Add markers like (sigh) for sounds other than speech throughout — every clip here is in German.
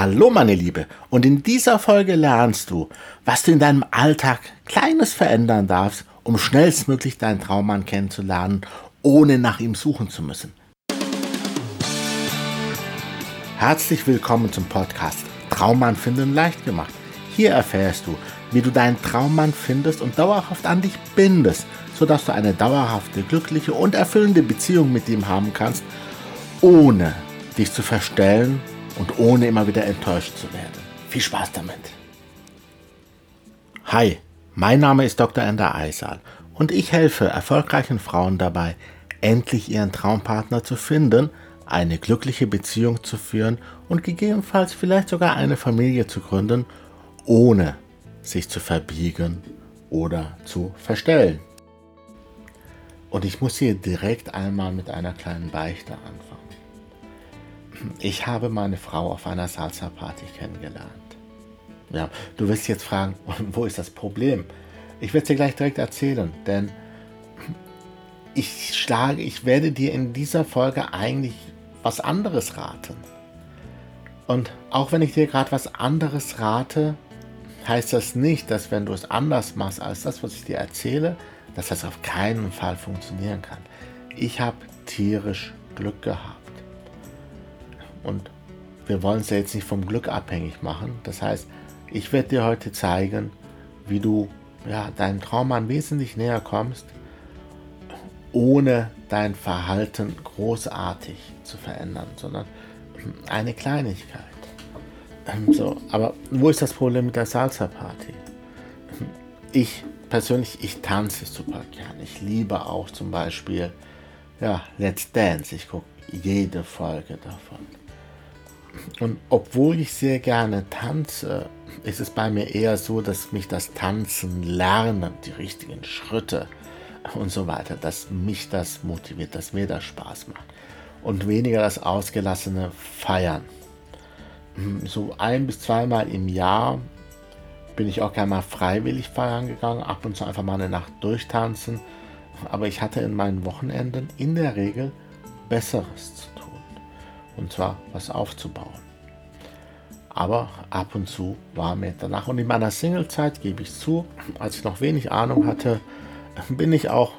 Hallo meine Liebe und in dieser Folge lernst du, was du in deinem Alltag Kleines verändern darfst, um schnellstmöglich deinen Traummann kennenzulernen, ohne nach ihm suchen zu müssen. Herzlich willkommen zum Podcast Traummann finden leicht gemacht. Hier erfährst du, wie du deinen Traummann findest und dauerhaft an dich bindest, sodass du eine dauerhafte, glückliche und erfüllende Beziehung mit ihm haben kannst, ohne dich zu verstellen und ohne immer wieder enttäuscht zu werden. Viel Spaß damit! Hi, mein Name ist Dr. Ender Eisal und ich helfe erfolgreichen Frauen dabei, endlich ihren Traumpartner zu finden, eine glückliche Beziehung zu führen und gegebenenfalls vielleicht sogar eine Familie zu gründen, ohne sich zu verbiegen oder zu verstellen. Und ich muss hier direkt einmal mit einer kleinen Beichte anfangen. Ich habe meine Frau auf einer Salsa-Party kennengelernt. Ja, du wirst jetzt fragen, (laughs) wo ist das Problem? Ich werde es dir gleich direkt erzählen, denn ich schlage, ich werde dir in dieser Folge eigentlich was anderes raten. Und auch wenn ich dir gerade was anderes rate, heißt das nicht, dass wenn du es anders machst als das, was ich dir erzähle, dass das auf keinen Fall funktionieren kann. Ich habe tierisch Glück gehabt. Und wir wollen es ja jetzt nicht vom Glück abhängig machen. Das heißt, ich werde dir heute zeigen, wie du ja, deinem Traummann wesentlich näher kommst, ohne dein Verhalten großartig zu verändern, sondern eine Kleinigkeit. Ähm, so, aber wo ist das Problem mit der Salsa-Party? Ich persönlich, ich tanze super gern. Ich liebe auch zum Beispiel ja, Let's Dance. Ich gucke jede Folge davon. Und obwohl ich sehr gerne tanze, ist es bei mir eher so, dass mich das Tanzen lernen, die richtigen Schritte und so weiter, dass mich das motiviert, dass mir das Spaß macht. Und weniger das ausgelassene Feiern. So ein bis zweimal im Jahr bin ich auch gerne mal freiwillig feiern gegangen, ab und zu einfach mal eine Nacht durchtanzen. Aber ich hatte in meinen Wochenenden in der Regel Besseres zu und zwar was aufzubauen. Aber ab und zu war mir danach und in meiner Singlezeit gebe ich zu, als ich noch wenig Ahnung hatte, bin ich auch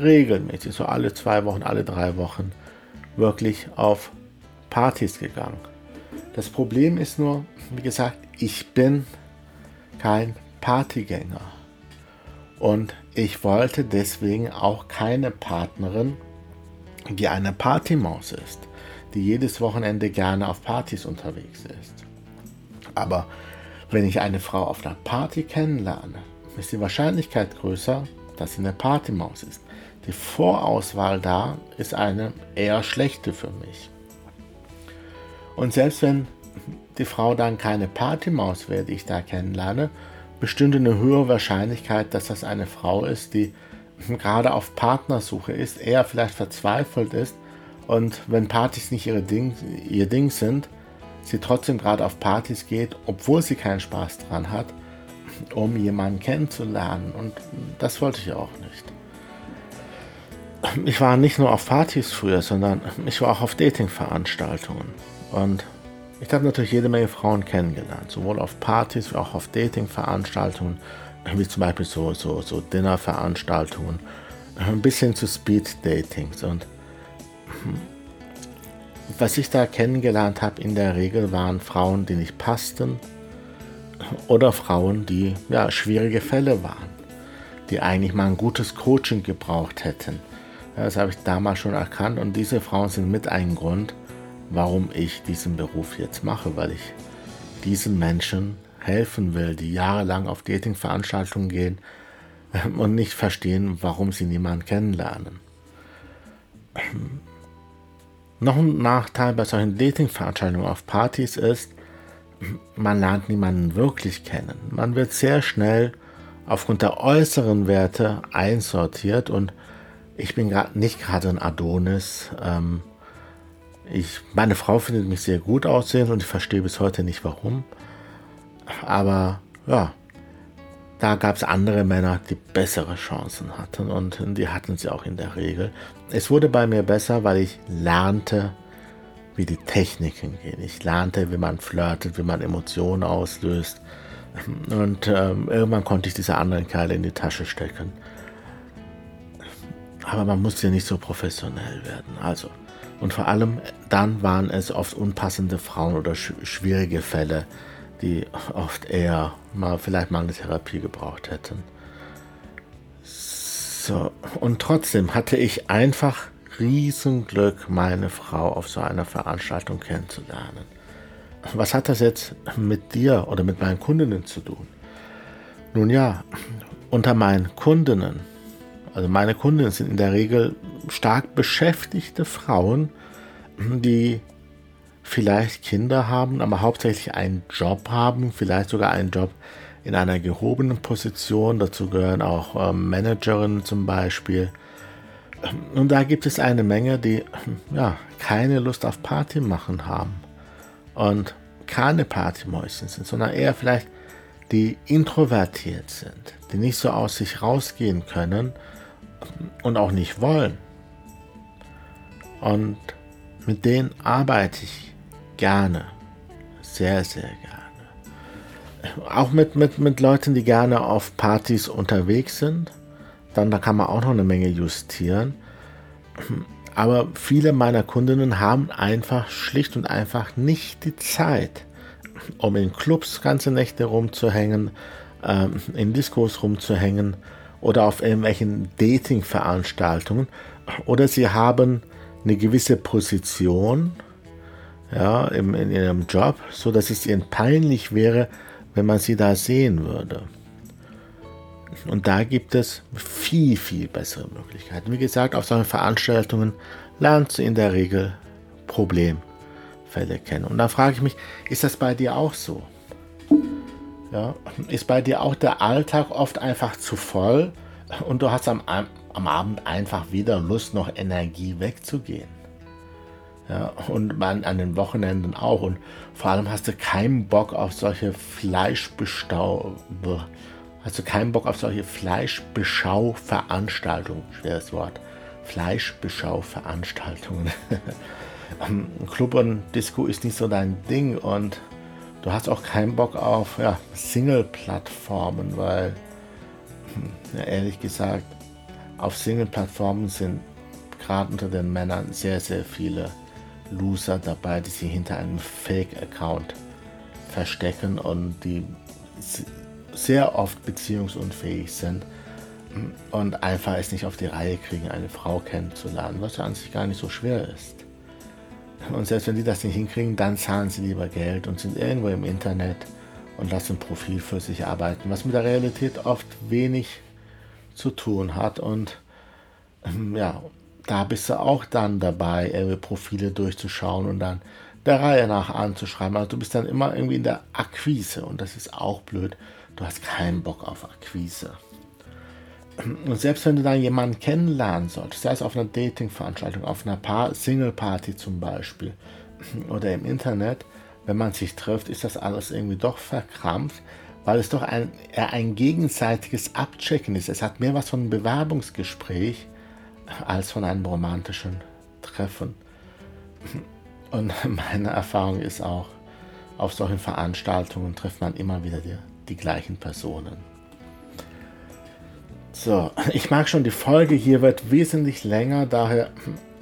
regelmäßig, so alle zwei Wochen, alle drei Wochen, wirklich auf Partys gegangen. Das Problem ist nur, wie gesagt, ich bin kein Partygänger. Und ich wollte deswegen auch keine Partnerin, die eine Partymaus ist die jedes Wochenende gerne auf Partys unterwegs ist. Aber wenn ich eine Frau auf einer Party kennenlerne, ist die Wahrscheinlichkeit größer, dass sie eine Partymaus ist. Die Vorauswahl da ist eine eher schlechte für mich. Und selbst wenn die Frau dann keine Partymaus wäre, die ich da kennenlerne, bestünde eine höhere Wahrscheinlichkeit, dass das eine Frau ist, die gerade auf Partnersuche ist, eher vielleicht verzweifelt ist und wenn Partys nicht ihre Ding, ihr Ding sind, sie trotzdem gerade auf Partys geht, obwohl sie keinen Spaß dran hat, um jemanden kennenzulernen. Und das wollte ich auch nicht. Ich war nicht nur auf Partys früher, sondern ich war auch auf Dating-Veranstaltungen. Und ich habe natürlich jede Menge Frauen kennengelernt, sowohl auf Partys wie auch auf Dating-Veranstaltungen, wie zum Beispiel so, so, so Dinner-Veranstaltungen, bis hin zu Speed-Datings. Und was ich da kennengelernt habe, in der Regel waren Frauen, die nicht passten oder Frauen, die ja, schwierige Fälle waren, die eigentlich mal ein gutes Coaching gebraucht hätten. Das habe ich damals schon erkannt und diese Frauen sind mit ein Grund, warum ich diesen Beruf jetzt mache, weil ich diesen Menschen helfen will, die jahrelang auf Dating-Veranstaltungen gehen und nicht verstehen, warum sie niemanden kennenlernen. Noch ein Nachteil bei solchen Dating-Veranstaltungen auf Partys ist, man lernt niemanden wirklich kennen. Man wird sehr schnell aufgrund der äußeren Werte einsortiert und ich bin gerade nicht gerade ein Adonis. Ähm, ich, meine Frau findet mich sehr gut aussehen und ich verstehe bis heute nicht warum. Aber ja, da gab es andere Männer, die bessere Chancen hatten und die hatten sie auch in der Regel. Es wurde bei mir besser, weil ich lernte, wie die Techniken gehen. Ich lernte, wie man flirtet, wie man Emotionen auslöst. Und ähm, irgendwann konnte ich diese anderen Kerle in die Tasche stecken. Aber man muss ja nicht so professionell werden. Also, und vor allem dann waren es oft unpassende Frauen oder sch schwierige Fälle, die oft eher mal vielleicht mal eine Therapie gebraucht hätten. So, und trotzdem hatte ich einfach Riesenglück, meine Frau auf so einer Veranstaltung kennenzulernen. Was hat das jetzt mit dir oder mit meinen Kundinnen zu tun? Nun ja, unter meinen Kundinnen, also meine Kundinnen sind in der Regel stark beschäftigte Frauen, die vielleicht Kinder haben, aber hauptsächlich einen Job haben, vielleicht sogar einen Job in einer gehobenen Position. Dazu gehören auch ähm, Managerinnen zum Beispiel. Und da gibt es eine Menge, die ja, keine Lust auf Party machen haben und keine Partymäuschen sind, sondern eher vielleicht die introvertiert sind, die nicht so aus sich rausgehen können und auch nicht wollen. Und mit denen arbeite ich gerne, sehr, sehr gerne. Auch mit, mit, mit Leuten, die gerne auf Partys unterwegs sind. Dann da kann man auch noch eine Menge justieren. Aber viele meiner Kundinnen haben einfach schlicht und einfach nicht die Zeit, um in Clubs ganze Nächte rumzuhängen, ähm, in Diskos rumzuhängen oder auf irgendwelchen Dating-Veranstaltungen. Oder sie haben eine gewisse Position ja, im, in ihrem Job, so dass es ihnen peinlich wäre, wenn man sie da sehen würde. Und da gibt es viel, viel bessere Möglichkeiten. Wie gesagt, auf solchen Veranstaltungen lernst du in der Regel Problemfälle kennen. Und da frage ich mich, ist das bei dir auch so? Ja, ist bei dir auch der Alltag oft einfach zu voll und du hast am, am Abend einfach wieder Lust, noch Energie wegzugehen? Ja, und man an den Wochenenden auch. Und vor allem hast du keinen Bock auf solche Fleischbestau Hast du keinen Bock auf solche Fleischbeschau-Veranstaltungen? Schweres Wort. Fleischbeschau-Veranstaltungen. (laughs) Club und Disco ist nicht so dein Ding und du hast auch keinen Bock auf ja, Single-Plattformen, weil, ja, ehrlich gesagt, auf Single-Plattformen sind gerade unter den Männern sehr, sehr viele Loser dabei, die sich hinter einem Fake-Account verstecken und die sehr oft beziehungsunfähig sind und einfach es nicht auf die Reihe kriegen, eine Frau kennenzulernen, was ja an sich gar nicht so schwer ist. Und selbst wenn die das nicht hinkriegen, dann zahlen sie lieber Geld und sind irgendwo im Internet und lassen ein Profil für sich arbeiten, was mit der Realität oft wenig zu tun hat. Und ähm, ja, da bist du auch dann dabei, ihre Profile durchzuschauen und dann der Reihe nach anzuschreiben. Also du bist dann immer irgendwie in der Akquise und das ist auch blöd. Du hast keinen Bock auf Akquise. Und selbst wenn du dann jemanden kennenlernen solltest, sei es auf einer Dating-Veranstaltung, auf einer Single-Party zum Beispiel oder im Internet, wenn man sich trifft, ist das alles irgendwie doch verkrampft, weil es doch ein, ein gegenseitiges Abchecken ist. Es hat mehr was von einem Bewerbungsgespräch als von einem romantischen Treffen. Und meine Erfahrung ist auch, auf solchen Veranstaltungen trifft man immer wieder die die gleichen Personen. So, ich mag schon, die Folge hier wird wesentlich länger, daher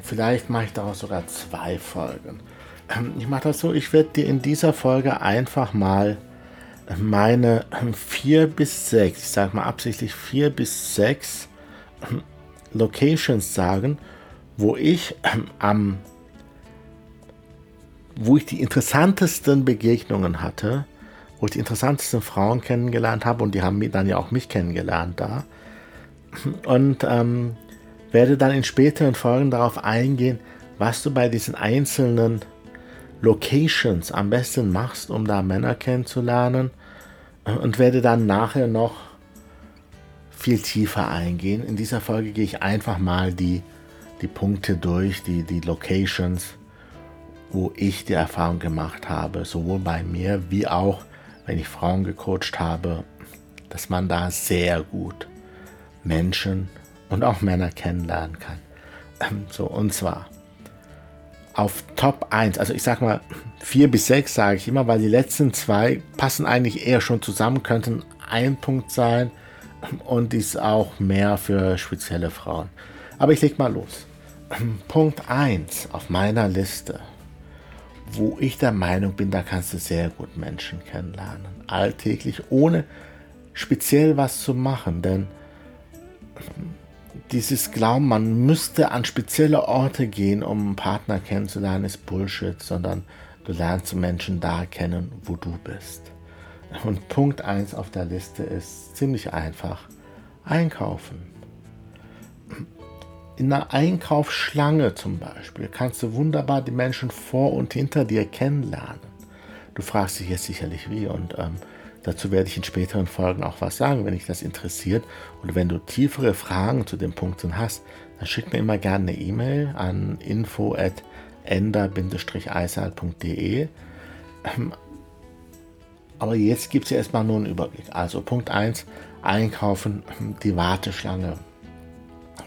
vielleicht mache ich daraus sogar zwei Folgen. Ich mache das so, ich werde dir in dieser Folge einfach mal meine vier bis sechs, ich sage mal absichtlich vier bis sechs Locations sagen, wo ich am wo ich die interessantesten Begegnungen hatte wo ich die interessantesten Frauen kennengelernt habe und die haben dann ja auch mich kennengelernt da. Und ähm, werde dann in späteren Folgen darauf eingehen, was du bei diesen einzelnen Locations am besten machst, um da Männer kennenzulernen. Und werde dann nachher noch viel tiefer eingehen. In dieser Folge gehe ich einfach mal die, die Punkte durch, die, die Locations, wo ich die Erfahrung gemacht habe, sowohl bei mir wie auch wenn ich Frauen gecoacht habe, dass man da sehr gut Menschen und auch Männer kennenlernen kann. Ähm, so, und zwar auf Top 1, also ich sag mal 4 bis 6 sage ich immer, weil die letzten zwei passen eigentlich eher schon zusammen, könnten ein Punkt sein und ist auch mehr für spezielle Frauen. Aber ich leg mal los. Punkt 1 auf meiner Liste, wo ich der Meinung bin, da kannst du sehr gut Menschen kennenlernen. Alltäglich, ohne speziell was zu machen. Denn dieses Glauben, man müsste an spezielle Orte gehen, um einen Partner kennenzulernen, ist Bullshit, sondern du lernst Menschen da kennen, wo du bist. Und Punkt 1 auf der Liste ist ziemlich einfach. Einkaufen. In einer Einkaufsschlange zum Beispiel kannst du wunderbar die Menschen vor und hinter dir kennenlernen. Du fragst dich jetzt sicherlich wie und ähm, dazu werde ich in späteren Folgen auch was sagen, wenn dich das interessiert. Und wenn du tiefere Fragen zu den Punkten hast, dann schick mir immer gerne eine E-Mail an info@ender-eisal.de. Ähm, aber jetzt gibt es ja erstmal nur einen Überblick. Also Punkt 1, Einkaufen, (clears throat) die Warteschlange.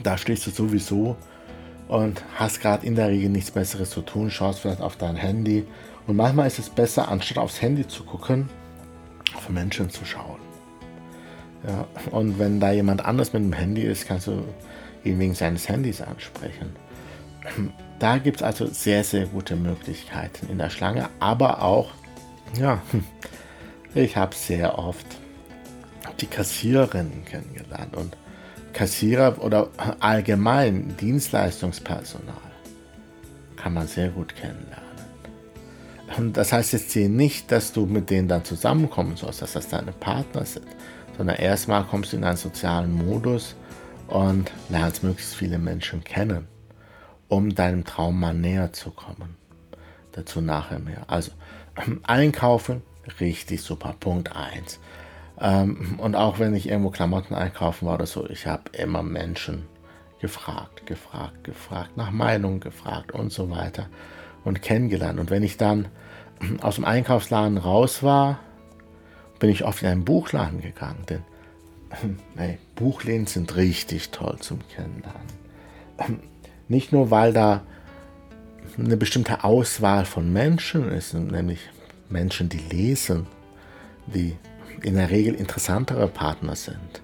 Da stehst du sowieso und hast gerade in der Regel nichts Besseres zu tun, schaust vielleicht auf dein Handy. Und manchmal ist es besser, anstatt aufs Handy zu gucken, auf Menschen zu schauen. Ja, und wenn da jemand anders mit dem Handy ist, kannst du ihn wegen seines Handys ansprechen. (clears throat) Da gibt es also sehr, sehr gute Möglichkeiten in der Schlange, aber auch, ja, ich habe sehr oft die Kassiererinnen kennengelernt und Kassierer oder allgemein Dienstleistungspersonal kann man sehr gut kennenlernen. Und das heißt jetzt hier nicht, dass du mit denen dann zusammenkommen sollst, dass das deine Partner sind, sondern erstmal kommst du in einen sozialen Modus und lernst möglichst viele Menschen kennen, um deinem Traum mal näher zu kommen. Dazu nachher mehr. Also einkaufen, richtig super. Punkt 1. Ähm, und auch wenn ich irgendwo Klamotten einkaufen war oder so, ich habe immer Menschen gefragt, gefragt, gefragt, nach Meinung gefragt und so weiter und kennengelernt. Und wenn ich dann aus dem Einkaufsladen raus war, bin ich oft in einen Buchladen gegangen, denn nee, Buchläden sind richtig toll zum Kennenlernen. Nicht nur, weil da eine bestimmte Auswahl von Menschen ist, nämlich Menschen, die lesen, die in der Regel interessantere Partner sind.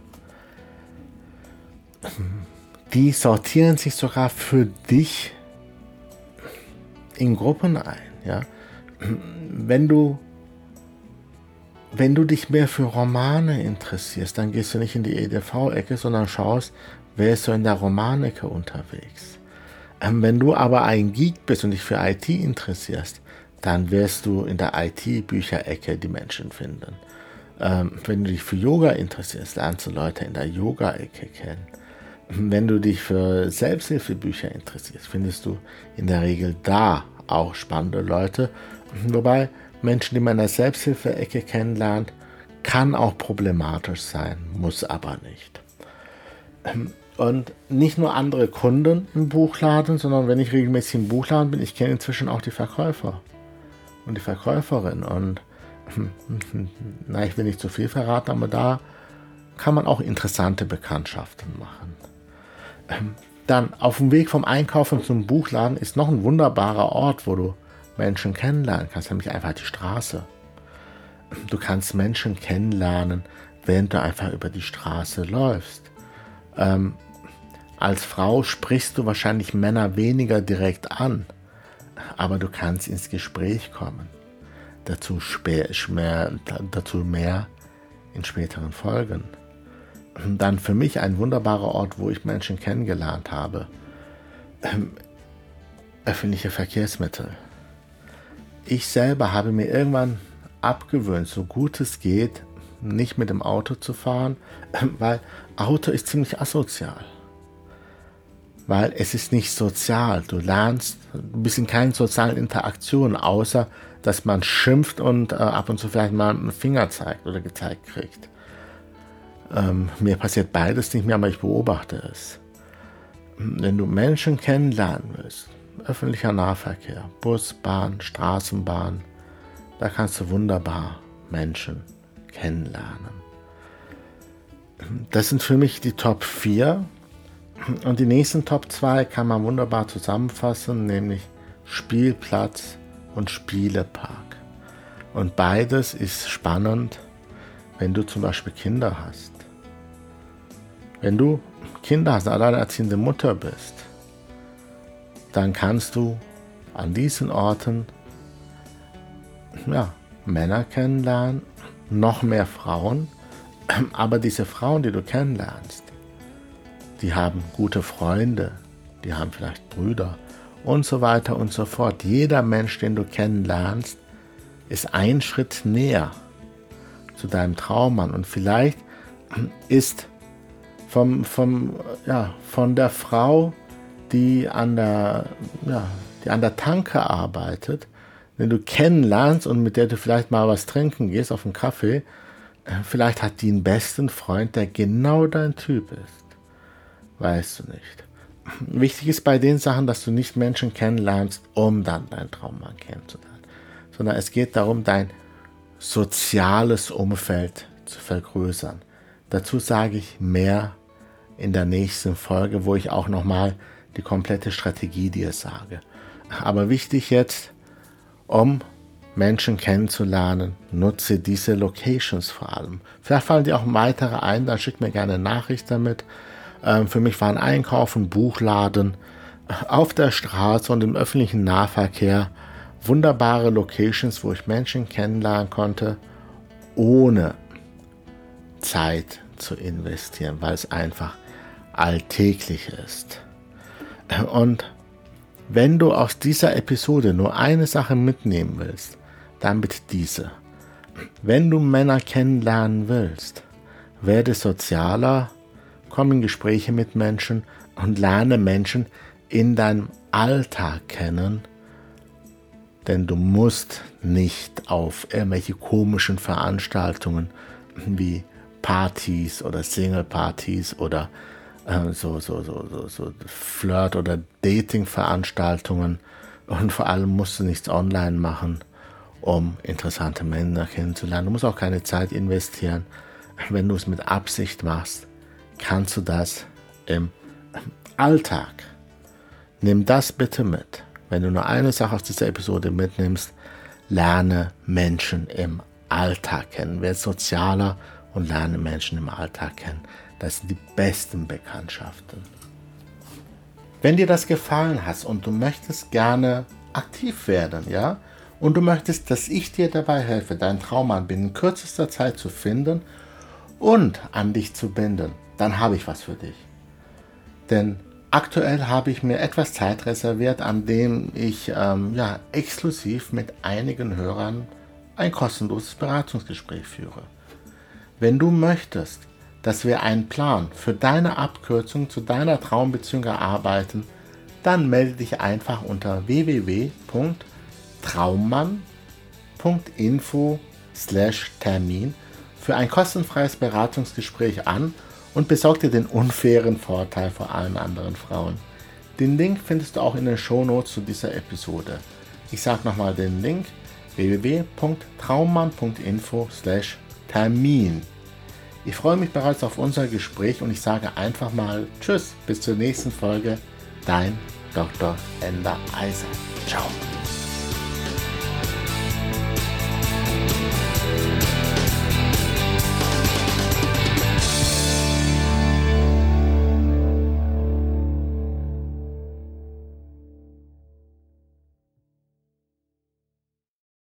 Die sortieren sich sogar für dich in Gruppen ein. Ja? Wenn du wenn du dich mehr für Romane interessierst, dann gehst du nicht in die EDV-Ecke, sondern schaust, wer ist so in der Romanecke unterwegs. Ähm, wenn du aber ein Geek bist und dich für IT interessierst, dann wirst du in der IT-Bücherecke die Menschen finden. Ähm, wenn du dich für Yoga interessierst, lernst du Leute in der Yoga-Ecke kennen. Wenn du dich für Selbsthilfebücher interessierst, findest du in der Regel da auch spannende Leute. Wobei Menschen, die man in der Selbsthilfe-Ecke kennenlernt, kann auch problematisch sein, muss aber nicht. Und nicht nur andere Kunden im Buchladen, sondern wenn ich regelmäßig im Buchladen bin, ich kenne inzwischen auch die Verkäufer und die Verkäuferin. Und (laughs) na, ich will nicht zu viel verraten, aber da kann man auch interessante Bekanntschaften machen. Ähm, dann auf dem Weg vom Einkaufen zum Buchladen ist noch ein wunderbarer Ort, wo du Menschen kennenlernen kannst, nämlich einfach die Straße. Du kannst Menschen kennenlernen, während du einfach über die Straße läufst. Ähm, als Frau sprichst du wahrscheinlich Männer weniger direkt an, aber du kannst ins Gespräch kommen. Dazu, mehr, dazu mehr in späteren Folgen. Dann für mich ein wunderbarer Ort, wo ich Menschen kennengelernt habe. Ähm, öffentliche Verkehrsmittel. Ich selber habe mir irgendwann abgewöhnt, so gut es geht, nicht mit dem Auto zu fahren, weil Auto ist ziemlich asozial weil es ist nicht sozial. Du lernst, du bist in keinen sozialen Interaktionen, außer dass man schimpft und äh, ab und zu vielleicht mal einen Finger zeigt oder gezeigt kriegt. Ähm, mir passiert beides nicht mehr, aber ich beobachte es. Wenn du Menschen kennenlernen willst, öffentlicher Nahverkehr, Bus, Bahn, Straßenbahn, da kannst du wunderbar Menschen kennenlernen. Das sind für mich die Top 4 und die nächsten Top 2 kann man wunderbar zusammenfassen, nämlich Spielplatz und Spielepark. Und beides ist spannend, wenn du zum Beispiel Kinder hast. Wenn du Kinder hast, alleinerziehende Mutter bist, dann kannst du an diesen Orten ja, Männer kennenlernen, noch mehr Frauen, aber diese Frauen, die du kennenlernst, die haben gute Freunde, die haben vielleicht Brüder und so weiter und so fort. Jeder Mensch, den du kennenlernst, ist ein Schritt näher zu deinem Traummann und vielleicht ist vom, vom, ja, von der Frau, die an der, ja, die an der Tanke arbeitet, den du kennenlernst und mit der du vielleicht mal was trinken gehst auf einen Kaffee, äh, vielleicht hat die einen besten Freund, der genau dein Typ ist. Weißt du nicht. Wichtig ist bei den Sachen, dass du nicht Menschen kennenlernst, um dann dein Traummann kennenzulernen, sondern es geht darum, dein soziales Umfeld zu vergrößern. Dazu sage ich mehr in der nächsten Folge, wo ich auch nochmal die komplette Strategie dir sage. Aber wichtig jetzt, um Menschen kennenzulernen, nutze diese Locations vor allem. Vielleicht fallen dir auch weitere ein, dann schick mir gerne eine Nachricht damit. Ähm, für mich waren Einkaufen, Buchladen, auf der Straße und im öffentlichen Nahverkehr wunderbare Locations, wo ich Menschen kennenlernen konnte, ohne Zeit zu investieren, weil es einfach alltäglich ist. Und wenn du aus dieser Episode nur eine Sache mitnehmen willst, dann bitte diese. Wenn du Männer kennenlernen willst, werde sozialer, komm in Gespräche mit Menschen und lerne Menschen in deinem Alltag kennen, denn du musst nicht auf irgendwelche komischen Veranstaltungen wie Partys oder Single-Partys oder äh, so, so, so, so, so Flirt- oder Dating-Veranstaltungen und vor allem musst du nichts online machen, um interessante Männer kennenzulernen. Du musst auch keine Zeit investieren. Wenn du es mit Absicht machst, kannst du das im Alltag. Nimm das bitte mit. Wenn du nur eine Sache aus dieser Episode mitnimmst, lerne Menschen im Alltag kennen. Werde sozialer und lerne Menschen im Alltag kennen. Das sind die besten Bekanntschaften. Wenn dir das gefallen hat und du möchtest gerne aktiv werden, ja, und du möchtest, dass ich dir dabei helfe, deinen Traummann binnen kürzester Zeit zu finden und an dich zu binden, dann habe ich was für dich. Denn aktuell habe ich mir etwas Zeit reserviert, an dem ich ähm, ja, exklusiv mit einigen Hörern ein kostenloses Beratungsgespräch führe. Wenn du möchtest, dass wir einen Plan für deine Abkürzung zu deiner Traumbeziehung erarbeiten, dann melde dich einfach unter www.traummann.info Termin für ein kostenfreies Beratungsgespräch an und besorg dir den unfairen Vorteil vor allen anderen Frauen. Den Link findest du auch in den Shownotes zu dieser Episode. Ich sage nochmal den Link www.traummann.info Termin. Ich freue mich bereits auf unser Gespräch und ich sage einfach mal Tschüss, bis zur nächsten Folge. Dein Dr. Ender Eiser. Ciao.